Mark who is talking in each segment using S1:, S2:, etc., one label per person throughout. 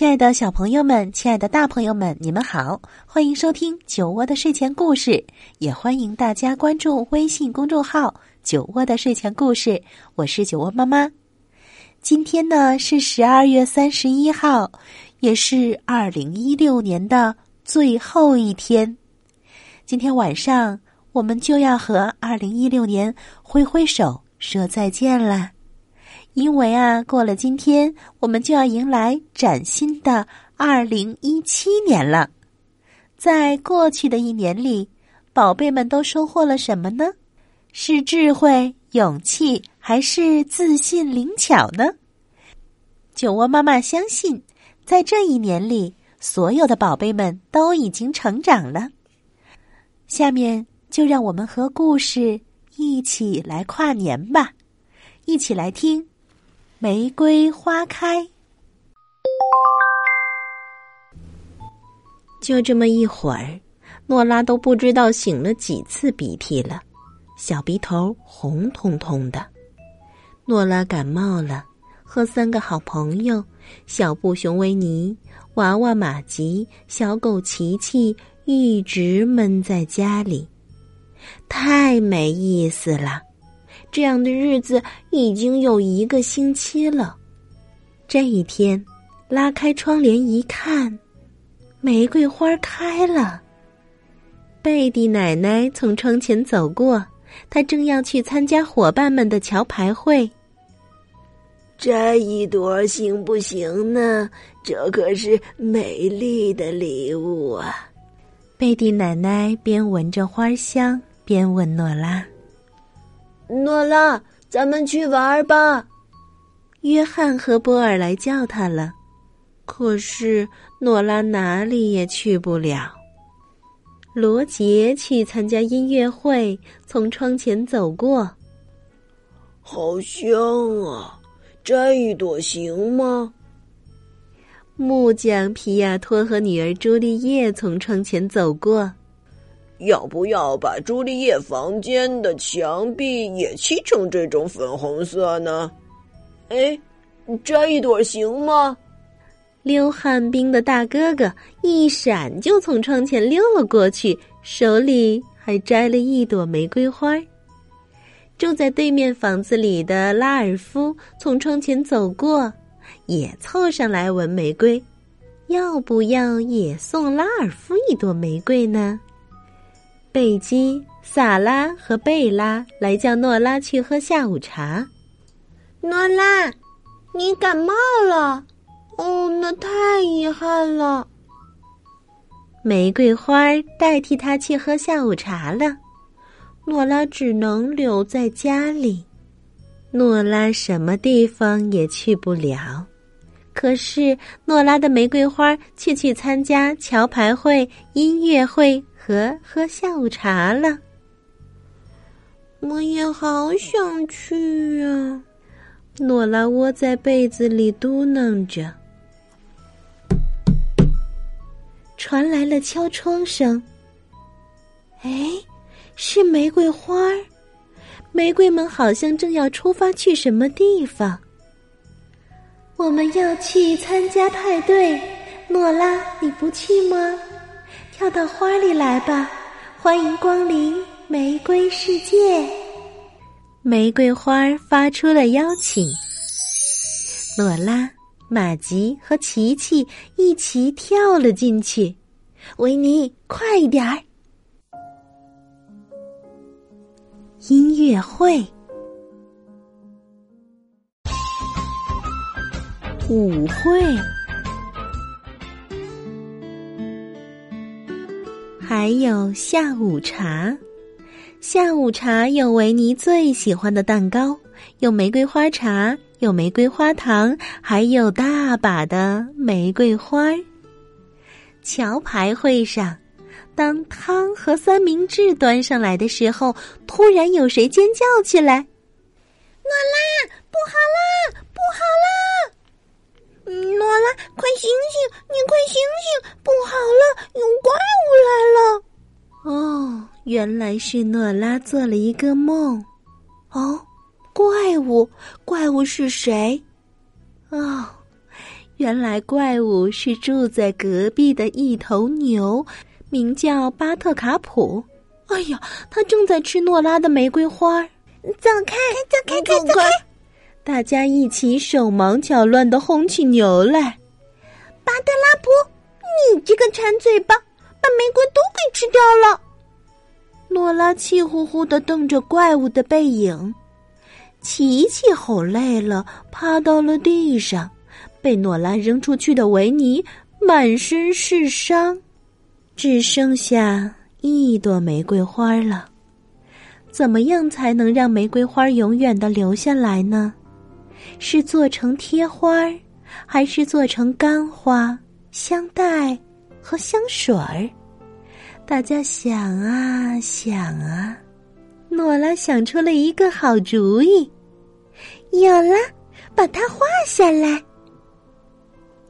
S1: 亲爱的小朋友们，亲爱的大朋友们，你们好，欢迎收听酒窝的睡前故事，也欢迎大家关注微信公众号“酒窝的睡前故事”。我是酒窝妈妈。今天呢是十二月三十一号，也是二零一六年的最后一天。今天晚上我们就要和二零一六年挥挥手说再见了，因为啊，过了今天我们就要迎来崭新的二零一七年了。在过去的一年里，宝贝们都收获了什么呢？是智慧、勇气，还是自信、灵巧呢？酒窝妈妈相信，在这一年里，所有的宝贝们都已经成长了。下面就让我们和故事一起来跨年吧，一起来听《玫瑰花开》。就这么一会儿，诺拉都不知道擤了几次鼻涕了，小鼻头红彤彤的。诺拉感冒了，和三个好朋友——小布熊维尼、娃娃玛吉、小狗琪琪。一直闷在家里，太没意思了。这样的日子已经有一个星期了。这一天，拉开窗帘一看，玫瑰花开了。贝蒂奶奶从窗前走过，她正要去参加伙伴们的桥牌会。
S2: 摘一朵行不行呢？这可是美丽的礼物啊！
S1: 贝蒂奶奶边闻着花香边问诺拉：“
S2: 诺拉，咱们去玩吧。”
S1: 约翰和波尔来叫他了，可是诺拉哪里也去不了。罗杰去参加音乐会，从窗前走过。
S2: 好香啊！摘一朵行吗？
S1: 木匠皮亚托和女儿朱丽叶从窗前走过，
S2: 要不要把朱丽叶房间的墙壁也漆成这种粉红色呢？哎，摘一朵行吗？
S1: 溜旱冰的大哥哥一闪就从窗前溜了过去，手里还摘了一朵玫瑰花。住在对面房子里的拉尔夫从窗前走过。也凑上来闻玫瑰，要不要也送拉尔夫一朵玫瑰呢？贝基、萨拉和贝拉来叫诺拉去喝下午茶。
S3: 诺拉，你感冒了？哦，那太遗憾了。
S1: 玫瑰花代替他去喝下午茶了，诺拉只能留在家里。诺拉什么地方也去不了，可是诺拉的玫瑰花却去参加桥牌会、音乐会和喝下午茶了。
S3: 我也好想去啊！
S1: 诺拉窝在被子里嘟囔着。传来了敲窗声。哎，是玫瑰花儿。玫瑰们好像正要出发去什么地方。我们要去参加派对，诺拉，你不去吗？跳到花里来吧，欢迎光临玫瑰世界。玫瑰花发出了邀请，诺拉、玛吉和琪琪一起跳了进去。维尼，快一点儿！音乐会，舞会，还有下午茶。下午茶有维尼最喜欢的蛋糕，有玫瑰花茶，有玫瑰花糖，还有大把的玫瑰花儿。桥牌会上，当汤和三明治端上来的时候，突然有谁尖叫起来：“
S3: 诺拉，不好啦，不好啦！”诺拉，快醒醒！你快醒醒！不好了，有怪物来了！
S1: 哦，原来是诺拉做了一个梦。哦，怪物，怪物是谁？哦，原来怪物是住在隔壁的一头牛，名叫巴特卡普。哎呀，他正在吃诺拉的玫瑰花。
S3: 走开，走开，走开！
S1: 大家一起手忙脚乱的轰起牛来。
S3: 巴德拉普，你这个馋嘴巴，把玫瑰都给吃掉了。
S1: 诺拉气呼呼的瞪着怪物的背影，琪琪吼累了，趴到了地上。被诺拉扔出去的维尼满身是伤，只剩下一朵玫瑰花了。怎么样才能让玫瑰花永远的留下来呢？是做成贴花儿，还是做成干花、香袋和香水儿？大家想啊想啊，诺拉想出了一个好主意，
S3: 有了，把它画下来。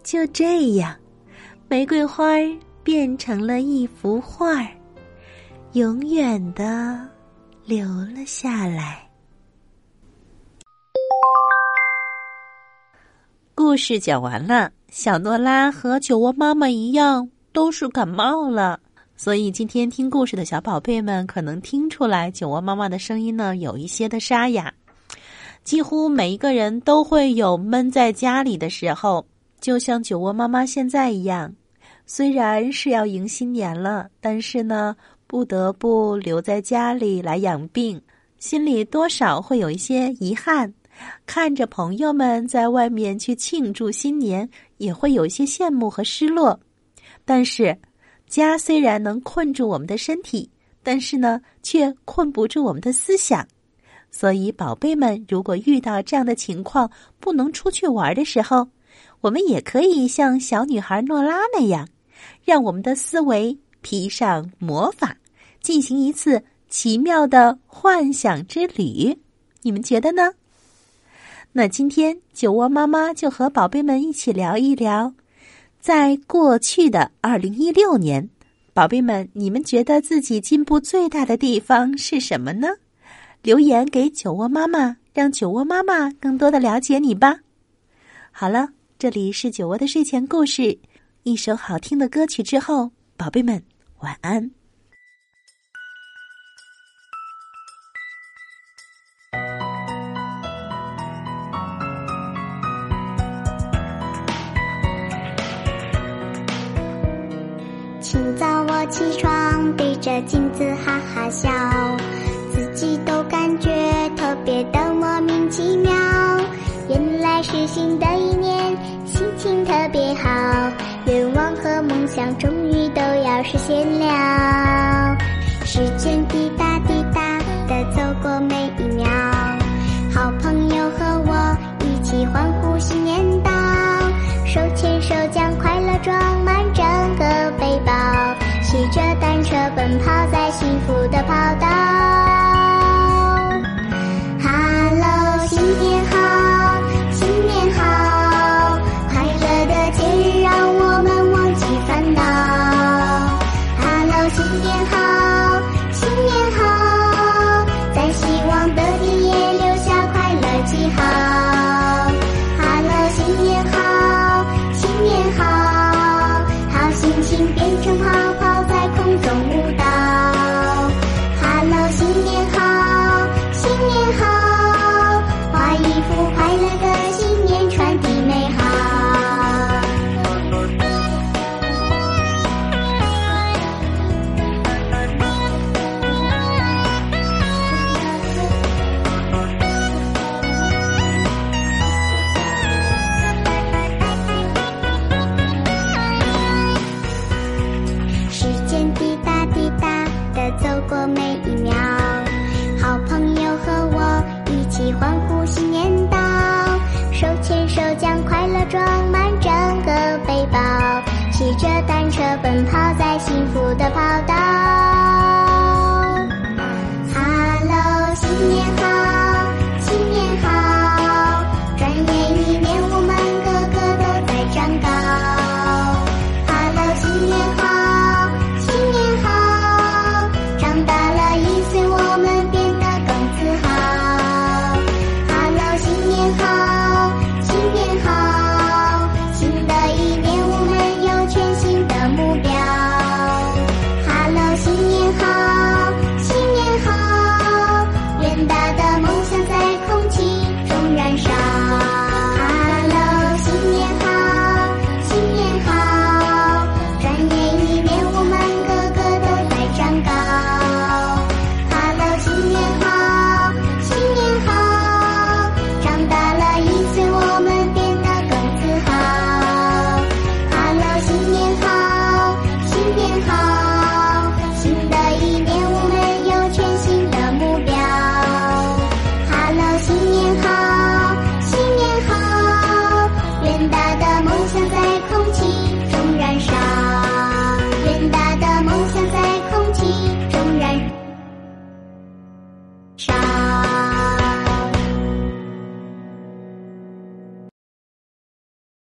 S1: 就这样，玫瑰花儿变成了一幅画儿，永远的留了下来。故事讲完了，小诺拉和酒窝妈妈一样都是感冒了，所以今天听故事的小宝贝们可能听出来酒窝妈妈的声音呢有一些的沙哑。几乎每一个人都会有闷在家里的时候，就像酒窝妈妈现在一样，虽然是要迎新年了，但是呢不得不留在家里来养病，心里多少会有一些遗憾。看着朋友们在外面去庆祝新年，也会有些羡慕和失落。但是，家虽然能困住我们的身体，但是呢，却困不住我们的思想。所以，宝贝们，如果遇到这样的情况，不能出去玩的时候，我们也可以像小女孩诺拉那样，让我们的思维披上魔法，进行一次奇妙的幻想之旅。你们觉得呢？那今天酒窝妈妈就和宝贝们一起聊一聊，在过去的二零一六年，宝贝们，你们觉得自己进步最大的地方是什么呢？留言给酒窝妈妈，让酒窝妈妈更多的了解你吧。好了，这里是酒窝的睡前故事，一首好听的歌曲之后，宝贝们晚安。
S4: 清早我起床，对着镜子哈哈笑，自己都感觉特别的莫名其妙。原来是新的一年，心情特别好，愿望和梦想终于都要实现了。在幸福的跑